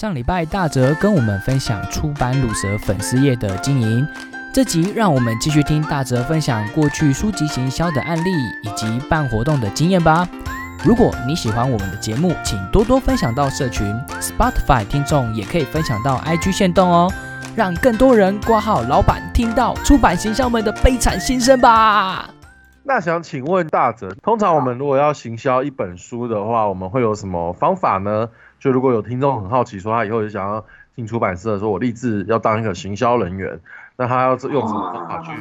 上礼拜大哲跟我们分享出版鲁蛇粉丝页的经营，这集让我们继续听大哲分享过去书籍行销的案例以及办活动的经验吧。如果你喜欢我们的节目，请多多分享到社群，Spotify 听众也可以分享到 IG 线动哦，让更多人挂号老板听到出版行销们的悲惨心声吧。那想请问大哲，通常我们如果要行销一本书的话，我们会有什么方法呢？就如果有听众很好奇，说他以后也想要进出版社，说我立志要当一个行销人员，那他要用什么方法去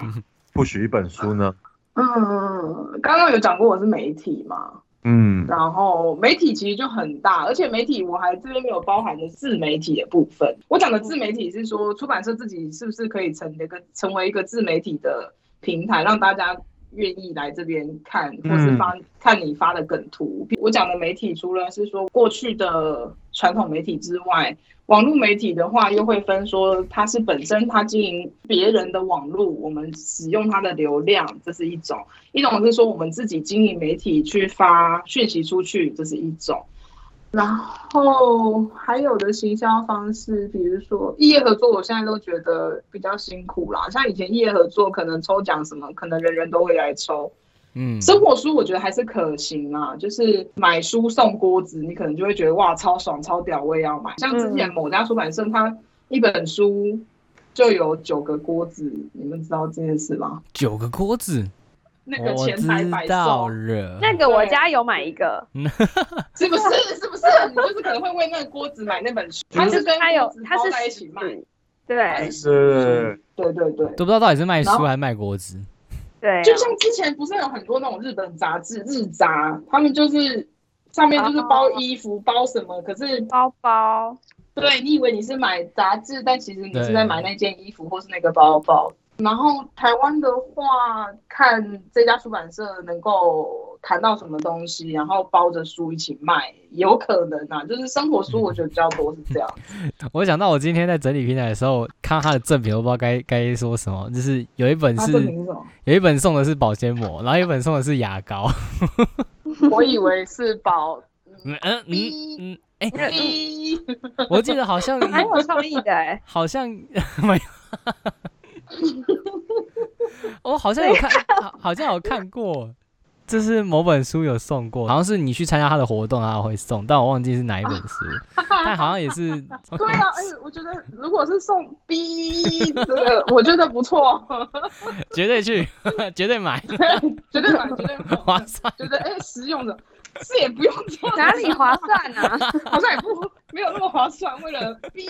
不许一本书呢？嗯，刚刚有讲过我是媒体嘛，嗯，然后媒体其实就很大，而且媒体我还这边没有包含的自媒体的部分。我讲的自媒体是说出版社自己是不是可以成一个成为一个自媒体的平台，让大家。愿意来这边看，或是发看你发的梗图。我讲的媒体，除了是说过去的传统媒体之外，网络媒体的话，又会分说它是本身它经营别人的网络，我们使用它的流量，这是一种；一种是说我们自己经营媒体去发讯息出去，这是一种。然后还有的行销方式，比如说异业合作，我现在都觉得比较辛苦啦。像以前异业合作，可能抽奖什么，可能人人都会来抽。嗯，生活书我觉得还是可行啊，就是买书送锅子，你可能就会觉得哇，超爽超屌，我也要买。像之前某家出版社，它一本书就有九个锅子，你们知道这件事吗？九个锅子。那个前台摆送，那个我家有买一个，是不是？是不是？你就是可能会为那个锅子买那本书，它是跟它有，它是在一起卖，对，是，对对对，都不知道到底是卖书还是卖锅子。对，就像之前不是有很多那种日本杂志日杂，他们就是上面就是包衣服包什么，可是包包，对你以为你是买杂志，但其实你是在买那件衣服或是那个包包。然后台湾的话，看这家出版社能够谈到什么东西，然后包着书一起卖，有可能啊。就是生活书，我觉得比较多是这样。我想到我今天在整理平台的时候，看到他的赠品，我不知道该该说什么。就是有一本是，有一本送的是保鲜膜，然后一本送的是牙膏。我以为是保，嗯嗯嗯，哎，我记得好像蛮有创意的，哎，好像没有。我好像有看，好像有看过，这是某本书有送过，好像是你去参加他的活动，他会送，但我忘记是哪一本书，但好像也是。对啊，哎，我觉得如果是送 B 的，我觉得不错，绝对去，绝对买，绝对买，绝对划算，觉得哎实用的，是也不用做，哪里划算呢？好像也不没有那么划算，为了 B，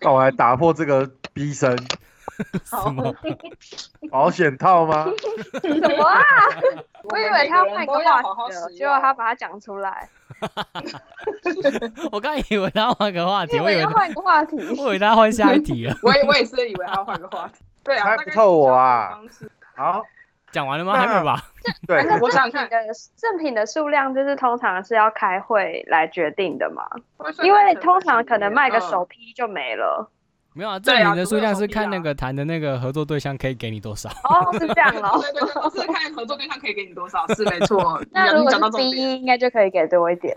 那我来打破这个 B 声。什么 保险套吗？什么啊？我以为他换个话题，结果他把它讲出来。我刚以为他换个话题，我以为换个话题，我以为他换下一题了。我也我也是以为他换个话题。对啊，不透我啊。好，讲完了吗？还没吧？对，我想看的正品的数量，就是通常是要开会来决定的嘛。因为通常可能卖个首批就没了。没有啊，赠品的数量是看那个谈的那个合作对象可以给你多少。哦，是这样哦。对对对，是看合作对象可以给你多少，是没错。那如果是 B，应该就可以给多一点。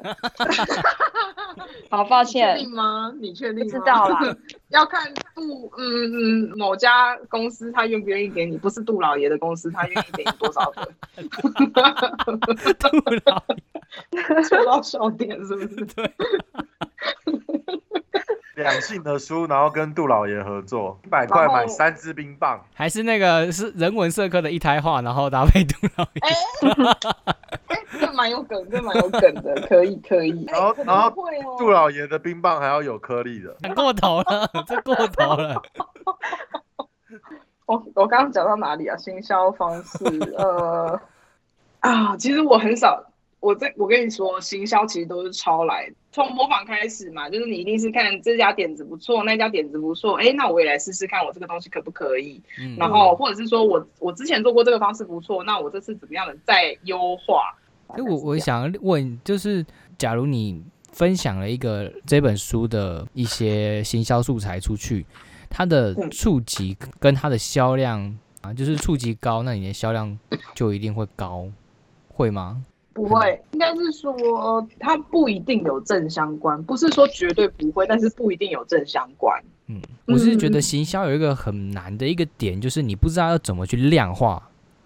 好抱歉。确定吗？你确定？知道了。要看杜嗯嗯某家公司他愿不愿意给你，不是杜老爷的公司他愿意给你多少个。杜老爷，说到笑点是不是？对。两性的书，然后跟杜老爷合作，一百块买三支冰棒，还是那个是人文社科的一胎化，然后搭配杜老爷。哎，这蛮有梗，这蛮有梗的，可以可以。然后然后杜老爷的冰棒还要有颗粒的，过头了，这过头了。我我刚刚讲到哪里啊？行销方式，呃啊，其实我很少。我这我跟你说，行销其实都是抄来，从模仿开始嘛，就是你一定是看这家点子不错，那家点子不错，哎，那我也来试试看，我这个东西可不可以？然后或者是说我我之前做过这个方式不错，那我这次怎么样的再优化？哎，我我想问，就是假如你分享了一个这本书的一些行销素材出去，它的触及跟它的销量啊，就是触及高，那你的销量就一定会高，会吗？不会，应该是说它不一定有正相关，不是说绝对不会，但是不一定有正相关。嗯，我是觉得行销有一个很难的一个点，就是你不知道要怎么去量化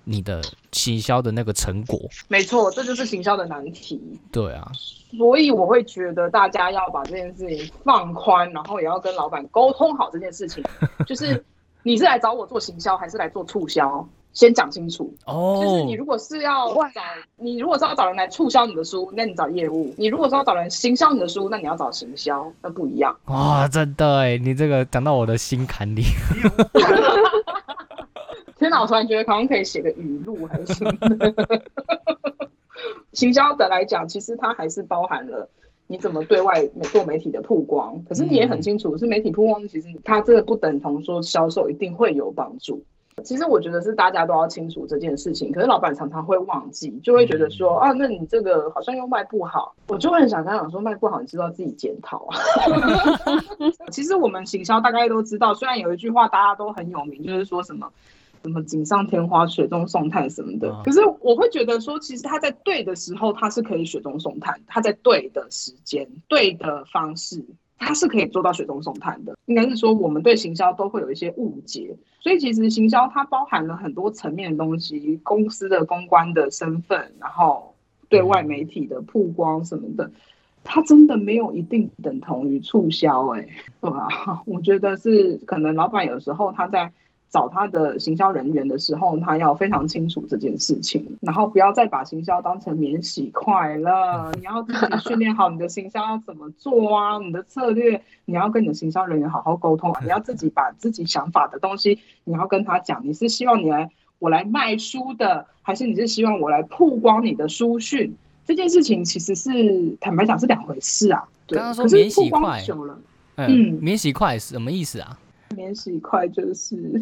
你的行销的那个成果。没错，这就是行销的难题。对啊，所以我会觉得大家要把这件事情放宽，然后也要跟老板沟通好这件事情，就是你是来找我做行销，还是来做促销？先讲清楚哦，就是你如果是要找你如果是要找人来促销你的书，那你找业务；你如果是要找人行销你的书，那你要找行销，那不一样。哇，真的哎，你这个讲到我的心坎里。天哪，我突然觉得好像可以写个语录还是什么。行销的来讲，其实它还是包含了你怎么对外做媒体的曝光。可是你也很清楚，是媒体曝光，其实它这个不等同说销售一定会有帮助。其实我觉得是大家都要清楚这件事情，可是老板常常会忘记，就会觉得说啊，那你这个好像又卖不好，我就会很想跟他讲说卖不好，你知道自己检讨啊。其实我们行销大概都知道，虽然有一句话大家都很有名，就是说什么什么锦上添花、雪中送炭什么的，可是我会觉得说，其实他在对的时候，他是可以雪中送炭，他在对的时间、对的方式。它是可以做到雪中送炭的，应该是说我们对行销都会有一些误解，所以其实行销它包含了很多层面的东西，公司的公关的身份，然后对外媒体的曝光什么的，它真的没有一定等同于促销，哎，对吧？我觉得是可能老板有时候他在。找他的行销人员的时候，他要非常清楚这件事情，然后不要再把行销当成免洗块了。你要自己训练好你的行销要怎么做啊？你的策略你要跟你的行销人员好好沟通。你要自己把自己想法的东西，你要跟他讲。你是希望你来我来卖书的，还是你是希望我来曝光你的书讯？这件事情其实是坦白讲是两回事啊。刚刚说免洗块，嗯，免洗块是什么意思啊？免洗快就是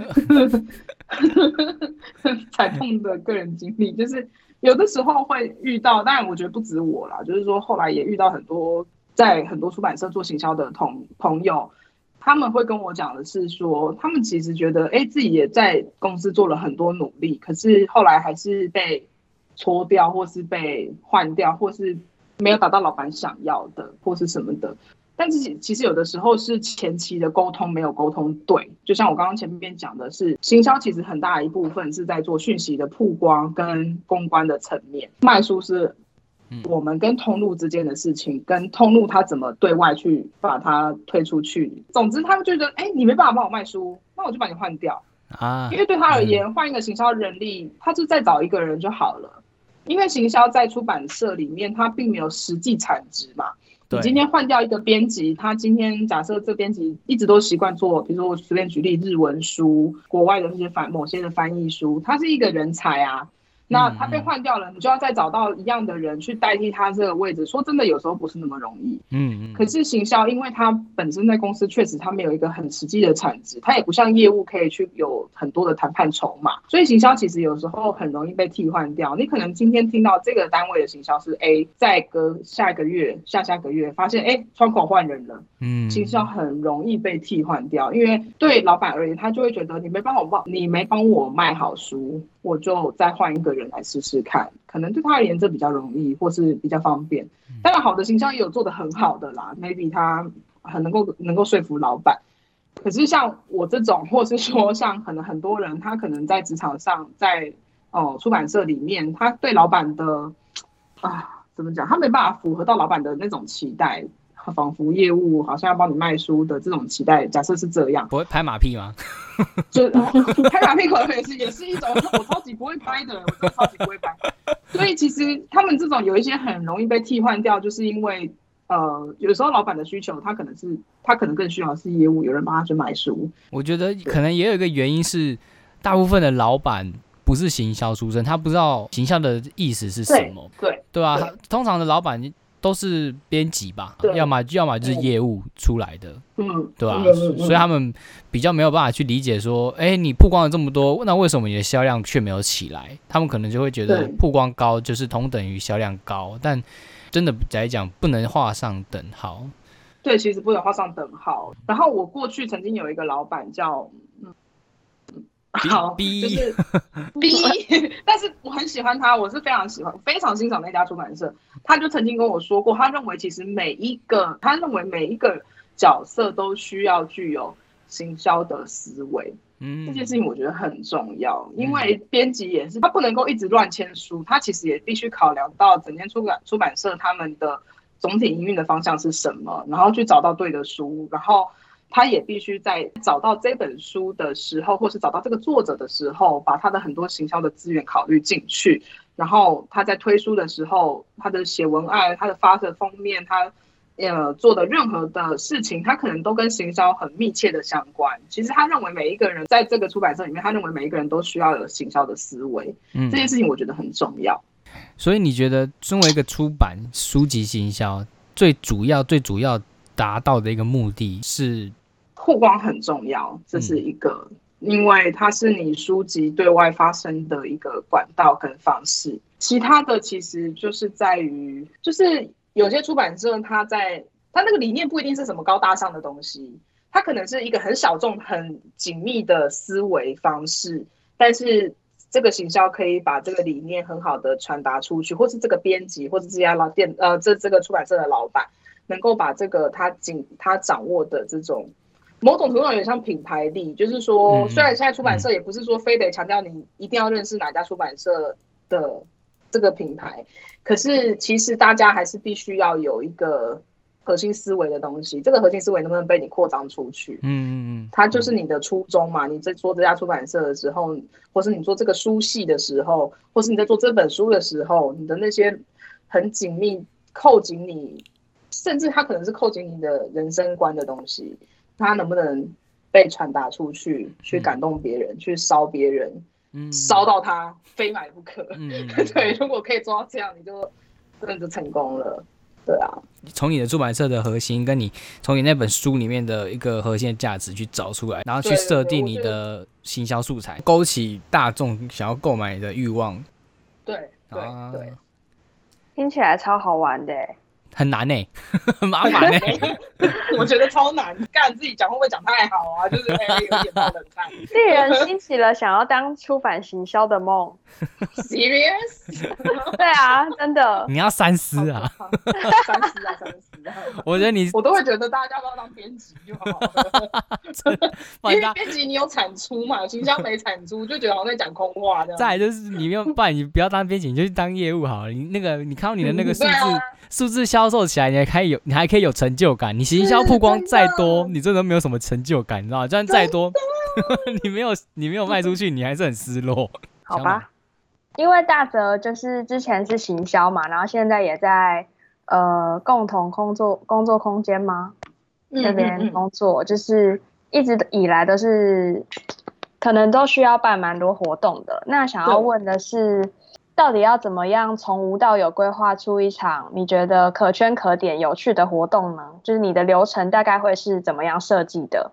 惨痛的个人经历，就是有的时候会遇到，但我觉得不止我啦，就是说后来也遇到很多在很多出版社做行销的同朋友，他们会跟我讲的是说，他们其实觉得哎自己也在公司做了很多努力，可是后来还是被搓掉，或是被换掉，或是没有达到老板想要的，或是什么的。但是其实有的时候是前期的沟通没有沟通对，就像我刚刚前面讲的是，行销其实很大一部分是在做讯息的曝光跟公关的层面，卖书是我们跟通路之间的事情，跟通路他怎么对外去把它推出去。总之，他们觉得，哎，你没办法帮我卖书，那我就把你换掉啊，因为对他而言，换一个行销人力，他就再找一个人就好了，因为行销在出版社里面，它并没有实际产值嘛。你今天换掉一个编辑，他今天假设这编辑一直都习惯做，比如说我随便举例日文书，国外的那些翻某些的翻译书，他是一个人才啊。那他被换掉了，你就要再找到一样的人去代替他这个位置。说真的，有时候不是那么容易。嗯嗯。可是行销，因为他本身在公司确实他没有一个很实际的产值，他也不像业务可以去有很多的谈判筹码，所以行销其实有时候很容易被替换掉。你可能今天听到这个单位的行销是 A，再隔下一个月、下下个月发现，哎，窗口换人了。嗯。行销很容易被替换掉，因为对老板而言，他就会觉得你没帮我帮，你没帮我卖好书。我就再换一个人来试试看，可能对他而言这比较容易，或是比较方便。当然，好的形象也有做的很好的啦，maybe 他很能够能够说服老板。可是像我这种，或是说像可能很多人，他可能在职场上，在哦出版社里面，他对老板的啊怎么讲，他没办法符合到老板的那种期待。仿佛业务好像要帮你卖书的这种期待，假设是这样，不会拍马屁吗？就 拍马屁可能也是也是一种，我超级不会拍的，我超级不会拍。所以其实他们这种有一些很容易被替换掉，就是因为呃，有时候老板的需求，他可能是他可能更需要是业务，有人帮他去买书。我觉得可能也有一个原因是，大部分的老板不是行销出身，他不知道行销的意思是什么，对对吧？通常的老板。都是编辑吧，要么要么就是业务出来的，嗯，对吧？所以他们比较没有办法去理解说，哎，你曝光了这么多，那为什么你的销量却没有起来？他们可能就会觉得曝光高就是同等于销量高，但真的来讲不能画上等号。对，其实不能画上等号。然后我过去曾经有一个老板叫，好，就是 B，但是我很喜欢他，我是非常喜欢、非常欣赏那家出版社。他就曾经跟我说过，他认为其实每一个，他认为每一个角色都需要具有行销的思维。嗯，这件事情我觉得很重要，因为编辑也是他不能够一直乱签书，他其实也必须考量到整间出版出版社他们的总体营运的方向是什么，然后去找到对的书，然后。他也必须在找到这本书的时候，或是找到这个作者的时候，把他的很多行销的资源考虑进去。然后他在推书的时候，他的写文案、他的发的封面、他呃做的任何的事情，他可能都跟行销很密切的相关。其实他认为每一个人在这个出版社里面，他认为每一个人都需要有行销的思维。嗯，这件事情我觉得很重要。所以你觉得，作为一个出版书籍行销，最主要、最主要达到的一个目的是？曝光很重要，这是一个，因为它是你书籍对外发声的一个管道跟方式。其他的其实就是在于，就是有些出版社，它在它那个理念不一定是什么高大上的东西，它可能是一个很小众、很紧密的思维方式，但是这个行销可以把这个理念很好的传达出去，或是这个编辑，或是这家老店，呃，这这个出版社的老板，能够把这个他紧他掌握的这种。某种程度上有点像品牌力，就是说，虽然现在出版社也不是说非得强调你一定要认识哪家出版社的这个品牌，可是其实大家还是必须要有一个核心思维的东西。这个核心思维能不能被你扩张出去？嗯嗯嗯，它就是你的初衷嘛。你在做这家出版社的时候，或是你做这个书系的时候，或是你在做这本书的时候，你的那些很紧密扣紧你，甚至它可能是扣紧你的人生观的东西。它能不能被传达出去，去感动别人，去烧别人，烧到他非买不可。对，如果可以做到这样，你就真的就成功了。对啊，从你的出版社的核心，跟你从你那本书里面的一个核心的价值去找出来，然后去设定你的行销素材，勾起大众想要购买的欲望。对对对，听起来超好玩的。很难呢，很 麻烦呢。我觉得超难，干自己讲会不会讲太好啊？就是 哎，有点不能看。令人兴起了想要当出版行销的梦。Serious？对啊，真的。你要三思啊！三思啊，三思啊！我觉得你，我都会觉得大家都要当编辑就好了。因为编辑你有产出嘛，行销没产出就觉得好像在讲空话这样。再就是你没有，不然你不要当编辑，你就去当业务好了。你那个，你看到你的那个数字，数字销售起来，你还可以有，你还可以有成就感。你行销曝光再多，你真的没有什么成就感，你知道吗？就算再多，你没有，你没有卖出去，你还是很失落。好吧。因为大泽就是之前是行销嘛，然后现在也在呃共同工作工作空间吗？那边工作就是一直以来都是可能都需要办蛮多活动的。那想要问的是，到底要怎么样从无到有规划出一场你觉得可圈可点、有趣的活动呢？就是你的流程大概会是怎么样设计的？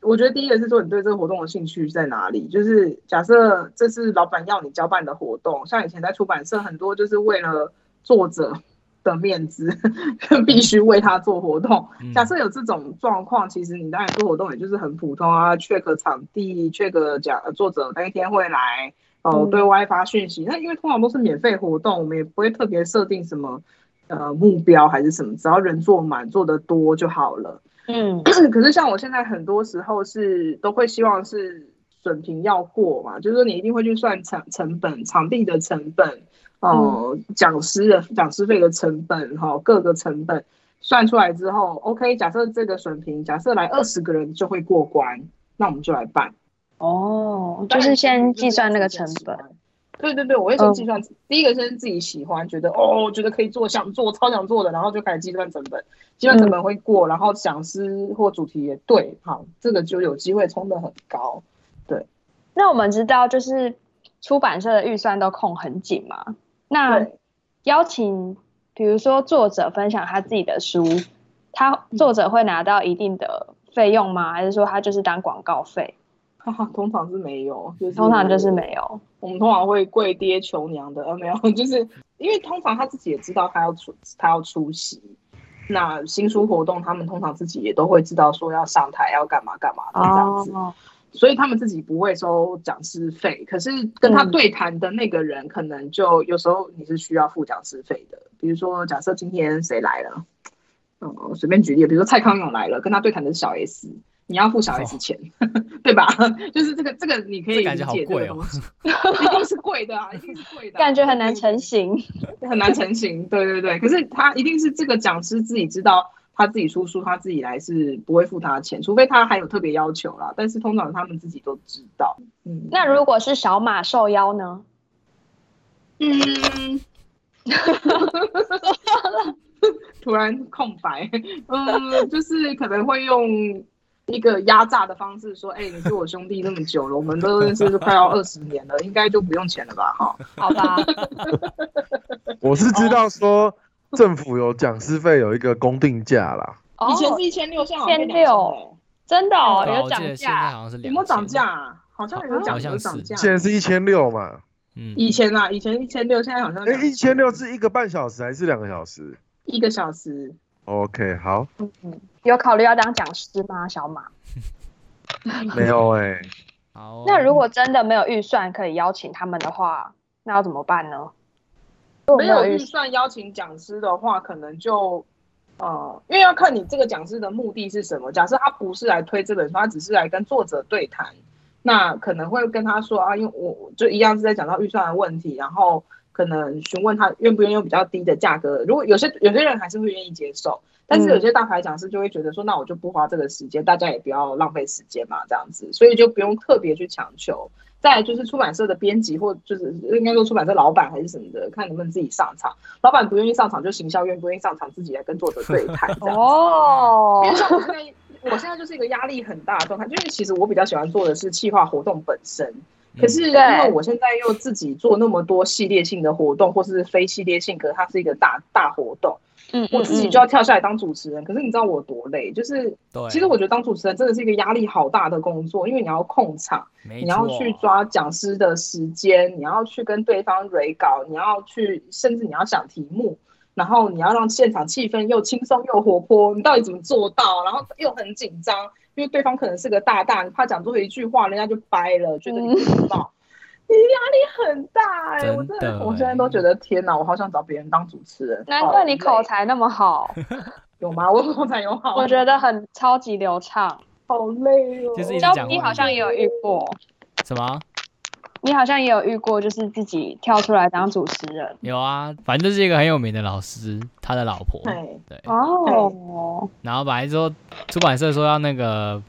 我觉得第一个是说你对这个活动的兴趣在哪里。就是假设这是老板要你交办的活动，像以前在出版社很多就是为了作者的面子，必须为他做活动。假设有这种状况，其实你当然做活动也就是很普通啊，check 场地，check 讲作者那一天会来，哦，对外发讯息。那因为通常都是免费活动，我们也不会特别设定什么呃目标还是什么，只要人做满，做的多就好了。嗯，可是像我现在很多时候是都会希望是准评要过嘛，就是说你一定会去算成成本、场地的成本，哦，讲师的讲师费的成本，哈，各个成本算出来之后，OK，假设这个水平，假设来二十个人就会过关，那我们就来办。哦，就是先计算那个成本。对对对，我会先计算。第一个先自己喜欢，觉得哦，觉得可以做，想做，超想做的，然后就开始计算成本，计算成本会过，然后讲师或主题也对，好，这个就有机会冲得很高。对，那我们知道，就是出版社的预算都控很紧嘛。那邀请，比如说作者分享他自己的书，他作者会拿到一定的费用吗？还是说他就是当广告费？通常是没有，就是通常就是没有。我们通常会跪爹求娘的，呃，没有，就是因为通常他自己也知道他要出，他要出席。那新书活动，他们通常自己也都会知道说要上台要干嘛干嘛的这样子。所以他们自己不会收讲师费，可是跟他对谈的那个人，可能就有时候你是需要付讲师费的。比如说，假设今天谁来了，嗯，随便举例，比如说蔡康永来了，跟他对谈的是小 S，你要付小孩子钱，对吧？就是这个这个你可以理解这个东西，一定是贵的啊，一定是贵的，感觉很难成型，很难成型。对对对，可是他一定是这个讲师自己知道。他自己出书，他自己来是不会付他钱，除非他还有特别要求啦。但是通常他们自己都知道。嗯，那如果是小马受邀呢？嗯，突然空白。嗯，就是可能会用一个压榨的方式说：“哎，你是我兄弟那么久了，我们都认识快要二十年了，应该就不用钱了吧？”哈，好吧。我是知道说。政府有讲师费，有一个公定价啦。以前是一千六，现在千六，真的哦，有涨价，有没有涨价？啊好像有涨，有涨价。现在是一千六嘛？嗯，以前啊，以前一千六，现在好像哎，一千六是一个半小时还是两个小时？一个小时。OK，好。嗯嗯，有考虑要当讲师吗，小马？没有哎。好。那如果真的没有预算可以邀请他们的话，那要怎么办呢？没有预算邀请讲师的话，可能就，呃，因为要看你这个讲师的目的是什么。假设他不是来推这本书，他只是来跟作者对谈，那可能会跟他说啊，因为我就一样是在讲到预算的问题，然后可能询问他愿不愿意用比较低的价格。如果有些有些人还是会愿意接受，但是有些大牌讲师就会觉得说，那我就不花这个时间，大家也不要浪费时间嘛，这样子，所以就不用特别去强求。再就是出版社的编辑，或就是应该说出版社老板还是什么的，看能不能自己上场。老板不愿意上场，就行销愿不愿意上场，自己来跟作者对谈 这样子。哦，因为像我现在，我现在就是一个压力很大的状态，就是其实我比较喜欢做的是企划活动本身，可是因为我现在又自己做那么多系列性的活动，或是非系列性，可是它是一个大大活动。嗯，我自己就要跳下来当主持人，可是你知道我多累？就是，其实我觉得当主持人真的是一个压力好大的工作，因为你要控场，你要去抓讲师的时间，你要去跟对方 re 稿，你要去，甚至你要想题目，然后你要让现场气氛又轻松又活泼，你到底怎么做到？然后又很紧张，因为对方可能是个大大，你怕讲错一句话，人家就掰了，觉得你不知道。你压力很大哎，我真的，我现在都觉得天哪，我好想找别人当主持人。难怪你口才那么好，有吗？我口才有好，我觉得很超级流畅。好累哦。就是你好像也有遇过什么？你好像也有遇过，就是自己跳出来当主持人。有啊，反正就是一个很有名的老师，他的老婆。对对哦。然后本来说出版社说要那个，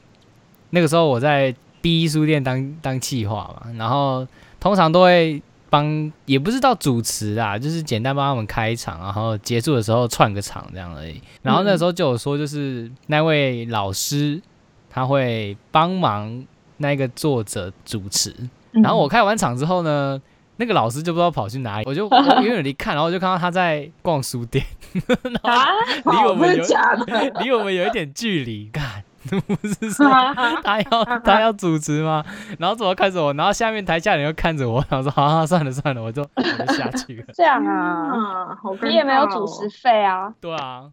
那个时候我在 B 书店当当企划嘛，然后。通常都会帮，也不是到主持啊，就是简单帮他们开场，然后结束的时候串个场这样而已。然后那时候就有说，就是那位老师他会帮忙那个作者主持。然后我开完场之后呢，那个老师就不知道跑去哪里，我就 远远离看，然后我就看到他在逛书店，啊，离我们有，离我们有一点距离，看。不是说他要他要主持吗？然后怎么看着我？然后下面台下人又看着我，然后说：“好，算了算了，我就我就下去了。”这样啊，你也没有主持费啊？对啊。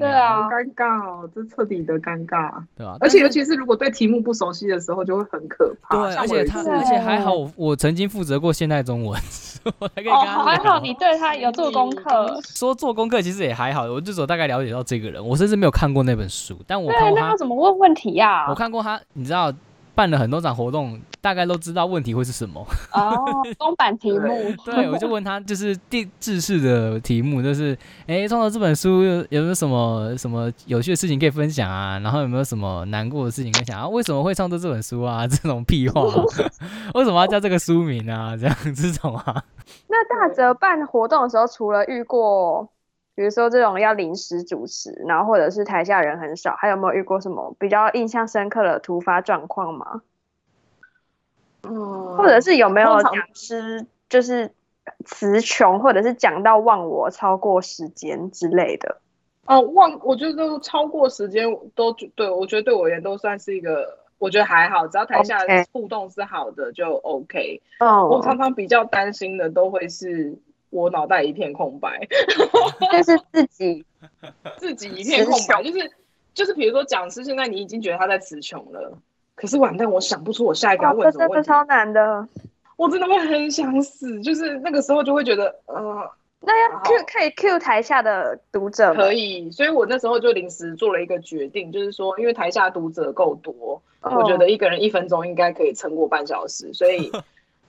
对啊，尴尬哦，这彻底的尴尬，对吧？而且尤其是如果对题目不熟悉的时候，就会很可怕。对，而且他，而且还好，我曾经负责过现代中文，我还可以跟他。还好你对他有做功课。说做功课其实也还好，我至少大概了解到这个人，我甚至没有看过那本书，但我看过他怎么问问题呀？我看过他，你知道。办了很多场活动，大概都知道问题会是什么。哦，公版题目。对，我就问他，就是地制式的题目，就是，哎，创作这本书有没有什么什么有趣的事情可以分享啊？然后有没有什么难过的事情分享啊？为什么会创作这本书啊？这种屁话，为什么要叫这个书名啊？这样这种啊？那大泽办活动的时候，除了遇过。比如说这种要临时主持，然后或者是台下人很少，还有没有遇过什么比较印象深刻的突发状况吗？嗯，或者是有没有讲师就是词穷，或者是讲到忘我超过时间之类的？哦，忘，我觉得都超过时间都对我觉得对我而言都算是一个，我觉得还好，只要台下互动是好的就 OK。哦，我常常比较担心的都会是。我脑袋一片空白，就是自己 自己一片空白，就是就是比如说讲师，现在你已经觉得他在词穷了，可是完蛋，我想不出我下一个要问什么问题，超难的。我真的会很想死，就是那个时候就会觉得，呃，那要 Q 可以 Q 台下的读者可以，所以我那时候就临时做了一个决定，就是说，因为台下读者够多，我觉得一个人一分钟应该可以撑过半小时，所以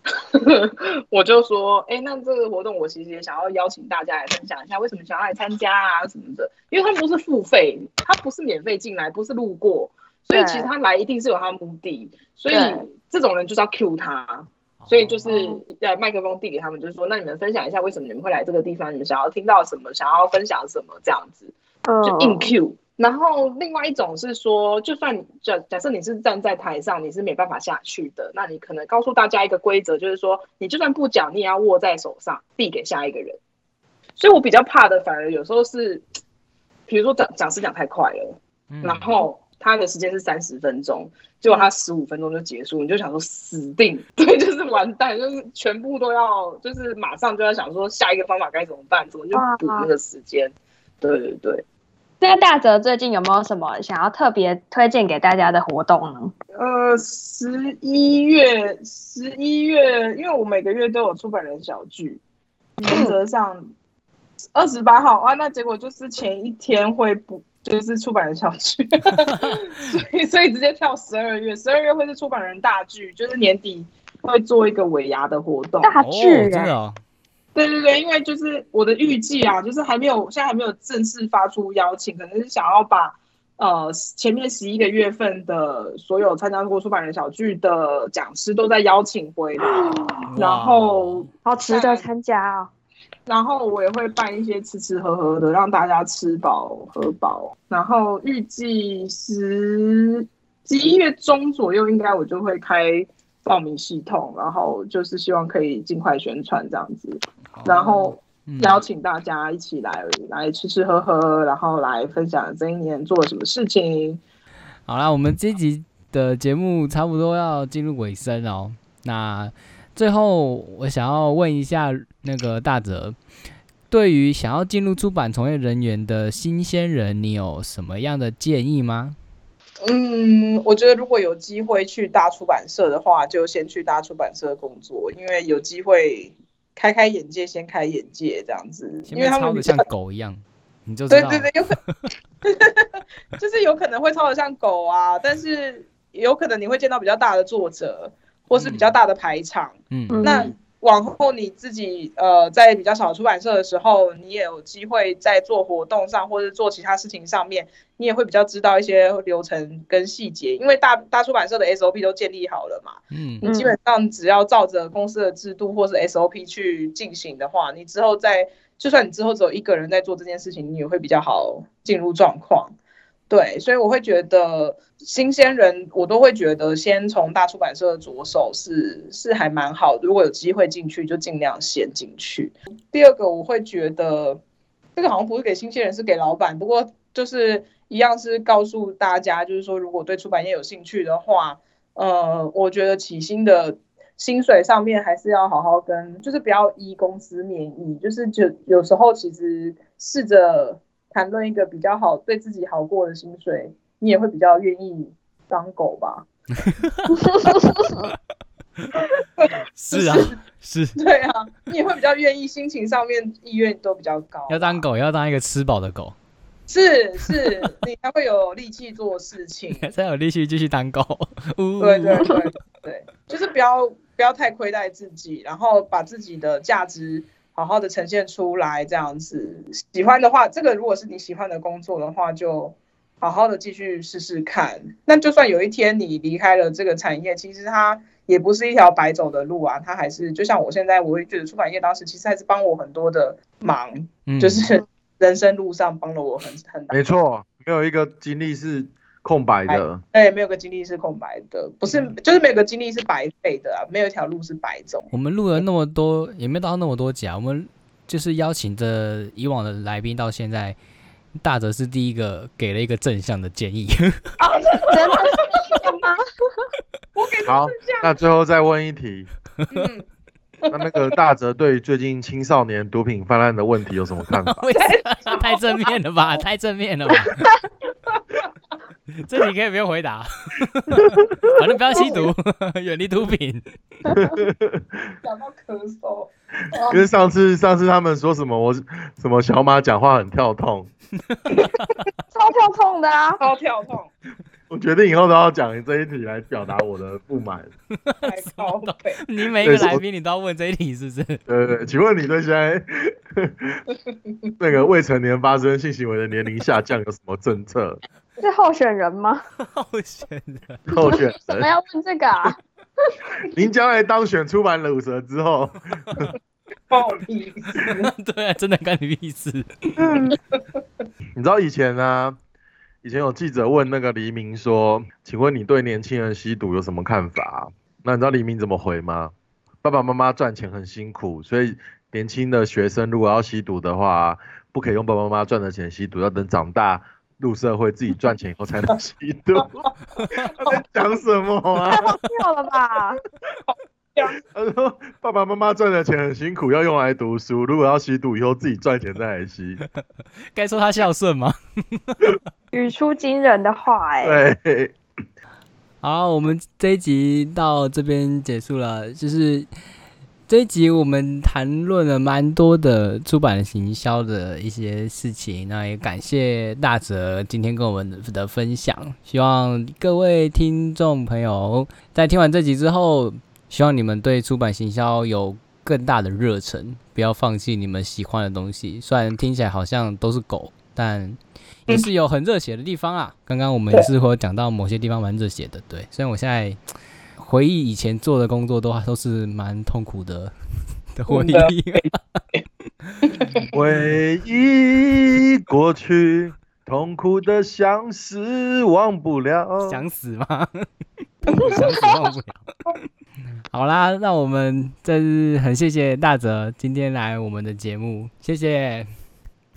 我就说，哎，那这个活动我其实也想要邀请大家来分享一下，为什么想要来参加啊什么的，因为他们都是付费，他不是免费进来，不是路过，所以其实他来一定是有他的目的，所以这种人就是要 Q 他。所以就是在麦克风递给他们，就是说，那你们分享一下为什么你们会来这个地方，你们想要听到什么，想要分享什么这样子，就硬 Q。然后另外一种是说，就算假假设你是站在台上，你是没办法下去的，那你可能告诉大家一个规则，就是说，你就算不讲，你也要握在手上，递给下一个人。所以我比较怕的，反而有时候是，比如说讲讲师讲太快了，然后。他的时间是三十分钟，结果他十五分钟就结束，你就想说死定，对，就是完蛋，就是全部都要，就是马上就要想说下一个方法该怎么办，怎么就补那个时间？对对对。那大泽最近有没有什么想要特别推荐给大家的活动呢？呃，十一月，十一月，因为我每个月都有出版人小聚，原则上二十八号啊，那结果就是前一天会补。就是出版人小聚，所以所以直接跳十二月，十二月会是出版人大剧，就是年底会做一个尾牙的活动。大剧，真的？对对对，因为就是我的预计啊，就是还没有现在还没有正式发出邀请，可能是想要把呃前面十一个月份的所有参加过出版人小聚的讲师都在邀请回来，然后好值得参加啊。然后我也会办一些吃吃喝喝的，让大家吃饱喝饱。然后预计十十一月中左右，应该我就会开报名系统，然后就是希望可以尽快宣传这样子，然后邀请大家一起来来吃吃喝喝，然后来分享这一年做了什么事情。好啦，我们这集的节目差不多要进入尾声哦，那。最后，我想要问一下那个大泽，对于想要进入出版从业人员的新鲜人，你有什么样的建议吗？嗯，我觉得如果有机会去大出版社的话，就先去大出版社工作，因为有机会开开眼界，先开眼界这样子。因为他们像狗一样，你就对对对，有可能 就是有可能会抄的像狗啊，但是有可能你会见到比较大的作者。或是比较大的排场，嗯，那往后你自己呃在比较小的出版社的时候，你也有机会在做活动上或者做其他事情上面，你也会比较知道一些流程跟细节，因为大大出版社的 SOP 都建立好了嘛，嗯，你基本上只要照着公司的制度或是 SOP 去进行的话，你之后在就算你之后只有一个人在做这件事情，你也会比较好进入状况。对，所以我会觉得新鲜人，我都会觉得先从大出版社着手是是还蛮好。如果有机会进去，就尽量先进去。第二个，我会觉得这个好像不是给新鲜人，是给老板。不过就是一样是告诉大家，就是说如果对出版业有兴趣的话，呃，我觉得起薪的薪水上面还是要好好跟，就是不要依公司免疫，就是就有时候其实试着。谈论一个比较好、对自己好过的薪水，你也会比较愿意当狗吧？是啊，是。对啊，你也会比较愿意，心情上面意愿都比较高。要当狗，要当一个吃饱的狗。是是，你才会有力气做事情，才有力气继续当狗。对对对对，就是不要不要太亏待自己，然后把自己的价值。好好的呈现出来，这样子喜欢的话，这个如果是你喜欢的工作的话，就好好的继续试试看。那就算有一天你离开了这个产业，其实它也不是一条白走的路啊，它还是就像我现在，我会觉得出版业当时其实还是帮我很多的忙，就是人生路上帮了我很很大。没错，没有一个经历是。空白的，哎，没有个经历是空白的，不是，就是没有个经历是白费的啊，没有一条路是白走。我们录了那么多，也没到那么多集啊，我们就是邀请着以往的来宾，到现在，大泽是第一个给了一个正向的建议。啊，真的吗？我给好，那最后再问一题，那那个大泽对最近青少年毒品泛滥的问题有什么看法？太正面了吧，太正面了吧。这你可以不用回答，反正不要吸毒，远离毒品。讲到咳嗽，因为上次上次他们说什么我什么小马讲话很跳痛，超跳痛的啊！超跳痛，我决定以后都要讲这一题来表达我的不满。太高北。你每一个来宾你都要问这一题，是不是？对对对，请问你对现在 那个未成年发生性行为的年龄下降有什么政策？是候选人吗？候选人，候选为什 么，要问这个啊？您将来当选出版乳蛇之后，关我屁事！对啊，真的干你屁事。嗯，你知道以前呢、以前有记者问那个黎明说：“请问你对年轻人吸毒有什么看法？”那你知道黎明怎么回吗？爸爸妈妈赚钱很辛苦，所以年轻的学生如果要吸毒的话，不可以用爸爸妈妈赚的钱吸毒，要等长大入社会自己赚钱以后才能吸毒。他在讲什么啊？跳了吧？他说爸爸妈妈赚的钱很辛苦，要用来读书，如果要吸毒以后自己赚钱再来吸。该说他孝顺吗？语出惊人的话、哎，对。好，我们这一集到这边结束了。就是这一集我们谈论了蛮多的出版行销的一些事情，那也感谢大哲今天跟我们的分享。希望各位听众朋友在听完这集之后，希望你们对出版行销有更大的热忱，不要放弃你们喜欢的东西。虽然听起来好像都是狗，但也是有很热血的地方啊。刚刚我们也是会讲到某些地方蛮热血的，对。虽然我现在回忆以前做的工作都都是蛮痛苦的 的回忆，回忆过去，痛苦的相思忘不了。想死吗？想死忘不了。好啦，那我们这是很谢谢大泽今天来我们的节目，谢谢。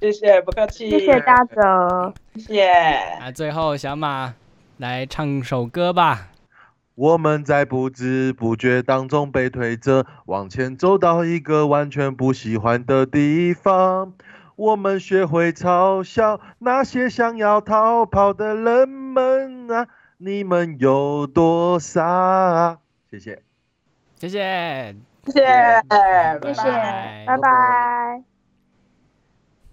谢谢，不客气，谢谢大泽。谢谢。那最后小马来唱首歌吧。我们在不知不觉当中被推着往前走到一个完全不喜欢的地方。我们学会嘲笑那些想要逃跑的人们啊，你们有多傻？谢谢。谢谢，谢谢，拜谢谢拜拜拜。